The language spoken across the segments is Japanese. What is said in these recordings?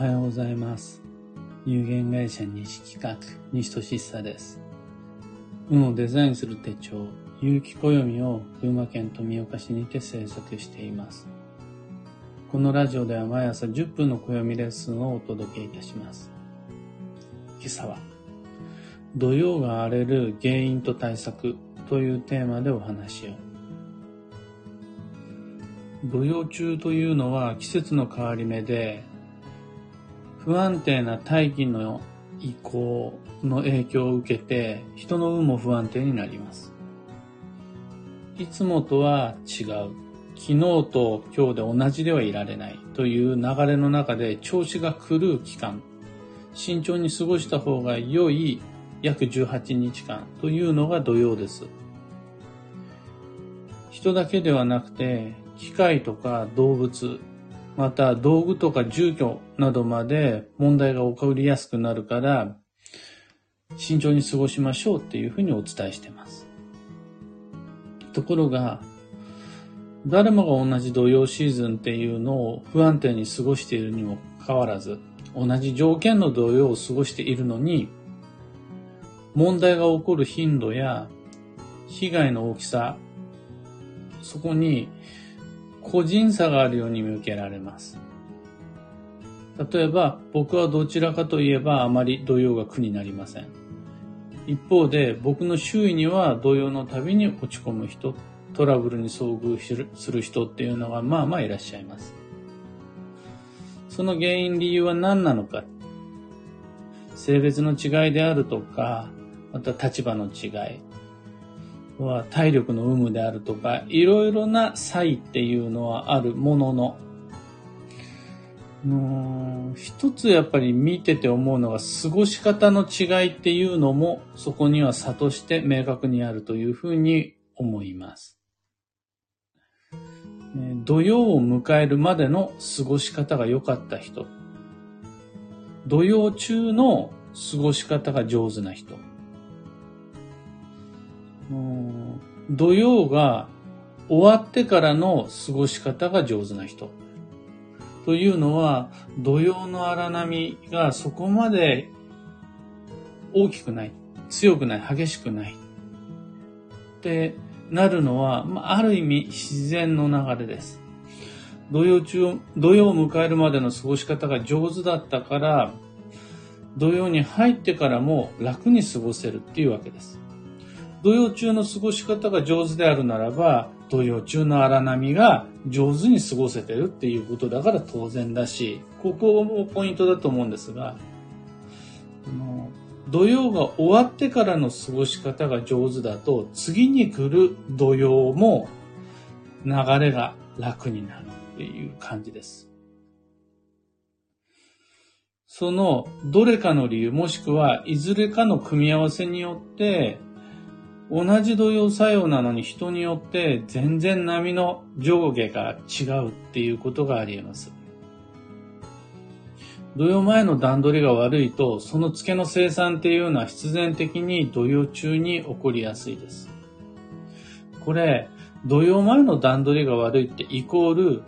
おはようございます。有限会社西企画、西俊久です。運をデザインする手帳、有機暦を群馬県富岡市にて制作しています。このラジオでは毎朝10分の暦レッスンをお届けいたします。今朝は、土曜が荒れる原因と対策というテーマでお話を。土曜中というのは季節の変わり目で、不安定な大気の移行の影響を受けて、人の運も不安定になります。いつもとは違う。昨日と今日で同じではいられないという流れの中で調子が狂う期間、慎重に過ごした方が良い約18日間というのが土曜です。人だけではなくて、機械とか動物、また道具とか住居などまで問題が起こりやすくなるから、慎重に過ごしましょうっていうふうにお伝えしてます。ところが、誰もが同じ土曜シーズンっていうのを不安定に過ごしているにもかかわらず、同じ条件の土曜を過ごしているのに、問題が起こる頻度や被害の大きさ、そこに個人差があるように見受けられます。例えば、僕はどちらかといえばあまり土曜が苦になりません。一方で、僕の周囲には土曜のたびに落ち込む人、トラブルに遭遇する人っていうのがまあまあいらっしゃいます。その原因理由は何なのか。性別の違いであるとか、また立場の違い、は体力の有無であるとか、いろいろな差異っていうのはあるものの、の一つやっぱり見てて思うのが過ごし方の違いっていうのもそこには差として明確にあるというふうに思います。土曜を迎えるまでの過ごし方が良かった人、土曜中の過ごし方が上手な人、土曜が終わってからの過ごし方が上手な人。というのは、土曜の荒波がそこまで大きくない、強くない、激しくない。ってなるのは、ある意味自然の流れです。土曜中、土曜を迎えるまでの過ごし方が上手だったから、土曜に入ってからも楽に過ごせるっていうわけです。土曜中の過ごし方が上手であるならば、土曜中の荒波が上手に過ごせてるっていうことだから当然だし、ここもポイントだと思うんですが、土曜が終わってからの過ごし方が上手だと、次に来る土曜も流れが楽になるっていう感じです。そのどれかの理由、もしくはいずれかの組み合わせによって、同じ土曜作用なのに人によって全然波の上下が違うっていうことがあり得ます。土曜前の段取りが悪いと、その付けの生産っていうのは必然的に土曜中に起こりやすいです。これ、土曜前の段取りが悪いってイコール、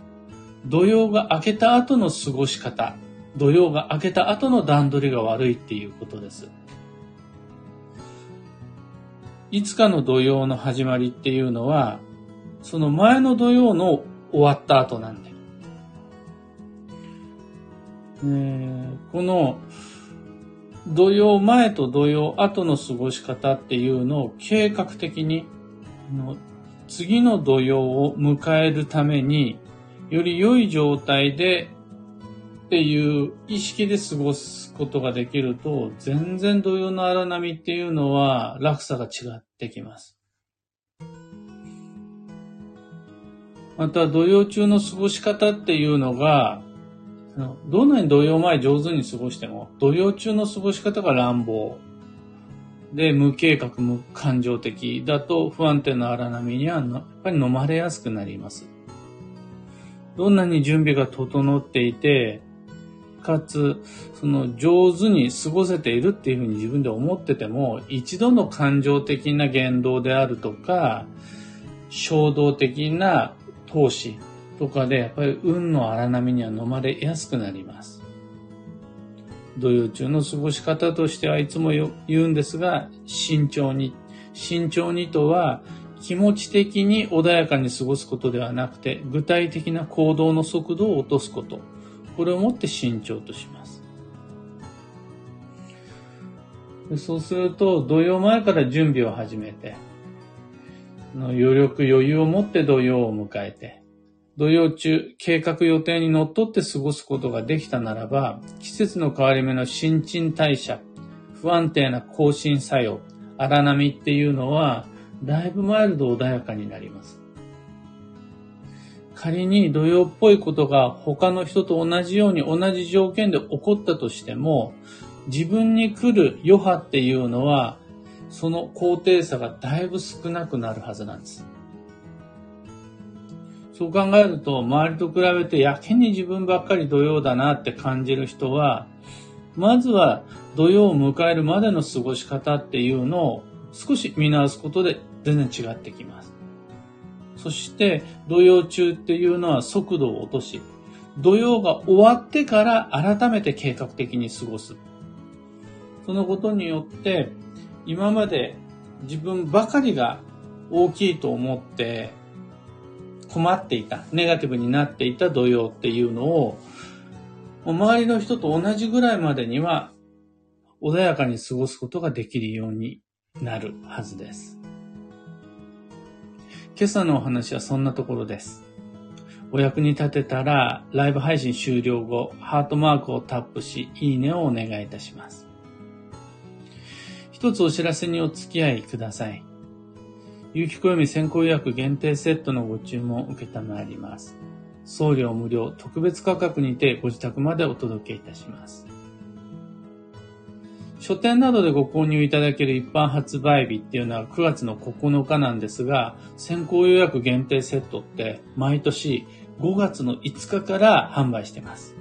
土曜が明けた後の過ごし方、土曜が明けた後の段取りが悪いっていうことです。いつかの土曜の始まりっていうのは、その前の土曜の終わった後なんだよ。この土曜前と土曜後の過ごし方っていうのを計画的に、次の土曜を迎えるために、より良い状態でっていう意識で過ごすことができると、全然土曜の荒波っていうのは落差が違ってきます。また土曜中の過ごし方っていうのが、どんなに土曜前上手に過ごしても、土曜中の過ごし方が乱暴で無計画無感情的だと不安定な荒波にはやっぱり飲まれやすくなります。どんなに準備が整っていて、かつ、その上手に過ごせているっていうふうに自分で思ってても、一度の感情的な言動であるとか、衝動的な投資とかで、やっぱり運の荒波には飲まれやすくなります。土曜中の過ごし方としてはいつも言うんですが、慎重に。慎重にとは、気持ち的に穏やかに過ごすことではなくて、具体的な行動の速度を落とすこと。これをもって慎重とします。そうすると、土曜前から準備を始めて、余力余裕を持って土曜を迎えて、土曜中、計画予定にのっとって過ごすことができたならば、季節の変わり目の新陳代謝、不安定な更新作用、荒波っていうのは、だいぶマイルド穏やかになります。仮に土曜っぽいことが他の人と同じように同じ条件で起こったとしても、自分に来る余波っていうのは、その高低差がだいぶ少なくなるはずなんです。そう考えると、周りと比べてやけに自分ばっかり土曜だなって感じる人は、まずは土曜を迎えるまでの過ごし方っていうのを少し見直すことで全然違ってきます。そして、土曜中っていうのは速度を落とし、土曜が終わってから改めて計画的に過ごす。そのことによって、今まで自分ばかりが大きいと思って困っていた、ネガティブになっていた土曜っていうのを、周りの人と同じぐらいまでには穏やかに過ごすことができるようになるはずです。今朝のお話はそんなところです。お役に立てたら、ライブ配信終了後、ハートマークをタップし、いいねをお願いいたします。一つお知らせにお付き合いください。有機暦先行予約限定セットのご注文を受けたまわります。送料無料特別価格にてご自宅までお届けいたします。書店などでご購入いただける一般発売日っていうのは9月の9日なんですが、先行予約限定セットって毎年5月の5日から販売してます。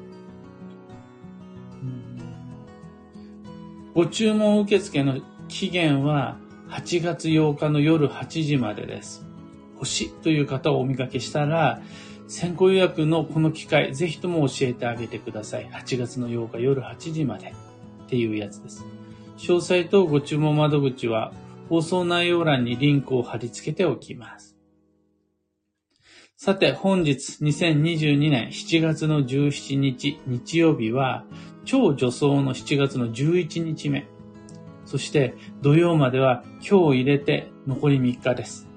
ご注文受付の期限は8月8日の夜8時までです。欲しいという方をお見かけしたら、先行予約のこの機会、ぜひとも教えてあげてください。8月の8日夜8時までっていうやつです。詳細とご注文窓口は放送内容欄にリンクを貼り付けておきます。さて、本日2022年7月の17日日曜日は、超女装の7月の11日目。そして土曜までは今日入れて残り3日です。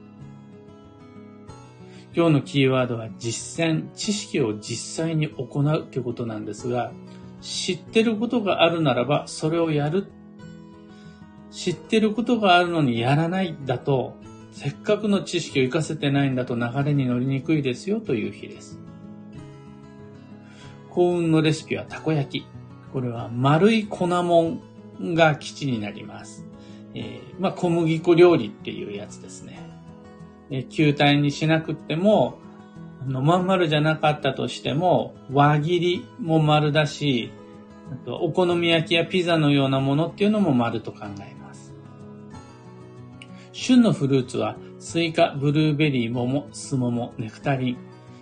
今日のキーワードは実践、知識を実際に行うということなんですが、知ってることがあるならばそれをやる。知ってることがあるのにやらないだと、せっかくの知識を活かせてないんだと流れに乗りにくいですよという日です。幸運のレシピはたこ焼き。これは丸い粉もんが吉になります。えー、まあ、小麦粉料理っていうやつですね。えー、球体にしなくっても、の、まん丸じゃなかったとしても、輪切りも丸だし、あとお好み焼きやピザのようなものっていうのも丸と考えます。旬のフルーツは、スイカ、ブルーベリー、桃、スモモ、ネクタリン。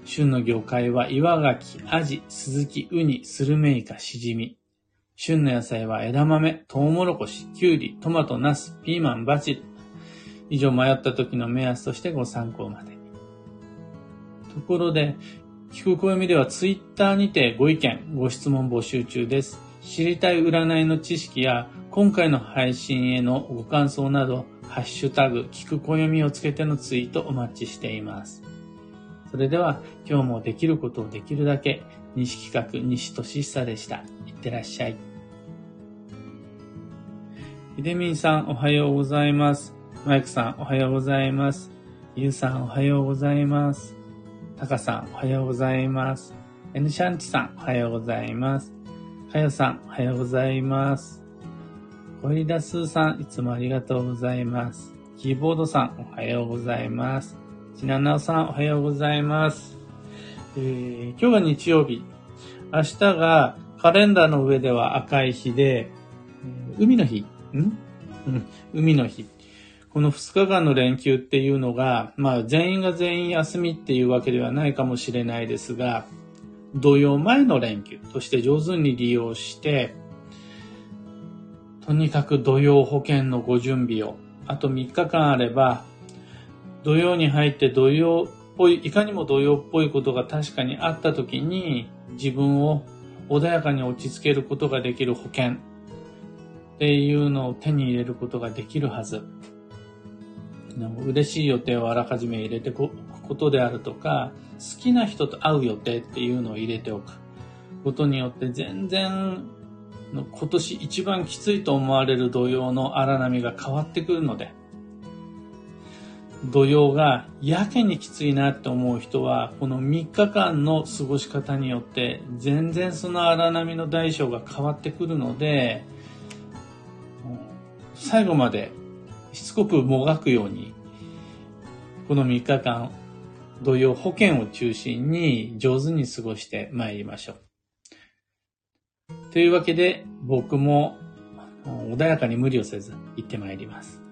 旬の魚介は岩牡蠣、アジ、スズキ、ウニ、スルメイカ、シジミ。旬の野菜は枝豆、トウモロコシ、キュウリ、トマト、ナス、ピーマン、バジル。以上迷った時の目安としてご参考まで。ところで、聞く暦ではツイッターにてご意見、ご質問募集中です。知りたい占いの知識や今回の配信へのご感想など、ハッシュタグ、聞く暦をつけてのツイートお待ちしています。それでは今日もできることをできるだけ西企画西俊久でした。いってらっしゃい。ひでみんさんおはようございます。マイクさんおはようございます。ゆうさんおはようございます。たかさんおはようございます。エヌシャンチさんおはようございます。かよさんおはようございます。コイダスーさんいつもありがとうございます。キーボードさんおはようございます。ちななおさんおはようございます。えー、今日が日曜日。明日がカレンダーの上では赤い日で、海の日ん？うん、海の日。この2日間の連休っていうのが、まあ全員が全員休みっていうわけではないかもしれないですが、土曜前の連休として上手に利用して、とにかく土曜保険のご準備を。あと3日間あれば、土曜に入って土曜っぽい、いかにも土曜っぽいことが確かにあった時に、自分を穏やかに落ち着けることができる保険っていうのを手に入れることができるはず。嬉しい予定をあらかじめ入れておくことであるとか、好きな人と会う予定っていうのを入れておくことによって全然今年一番きついと思われる土曜の荒波が変わってくるので、土曜がやけにきついなって思う人は、この3日間の過ごし方によって全然その荒波の大小が変わってくるので、最後までしつこくもがくように、この3日間、土曜保険を中心に上手に過ごして参りましょう。というわけで、僕も穏やかに無理をせず行って参ります。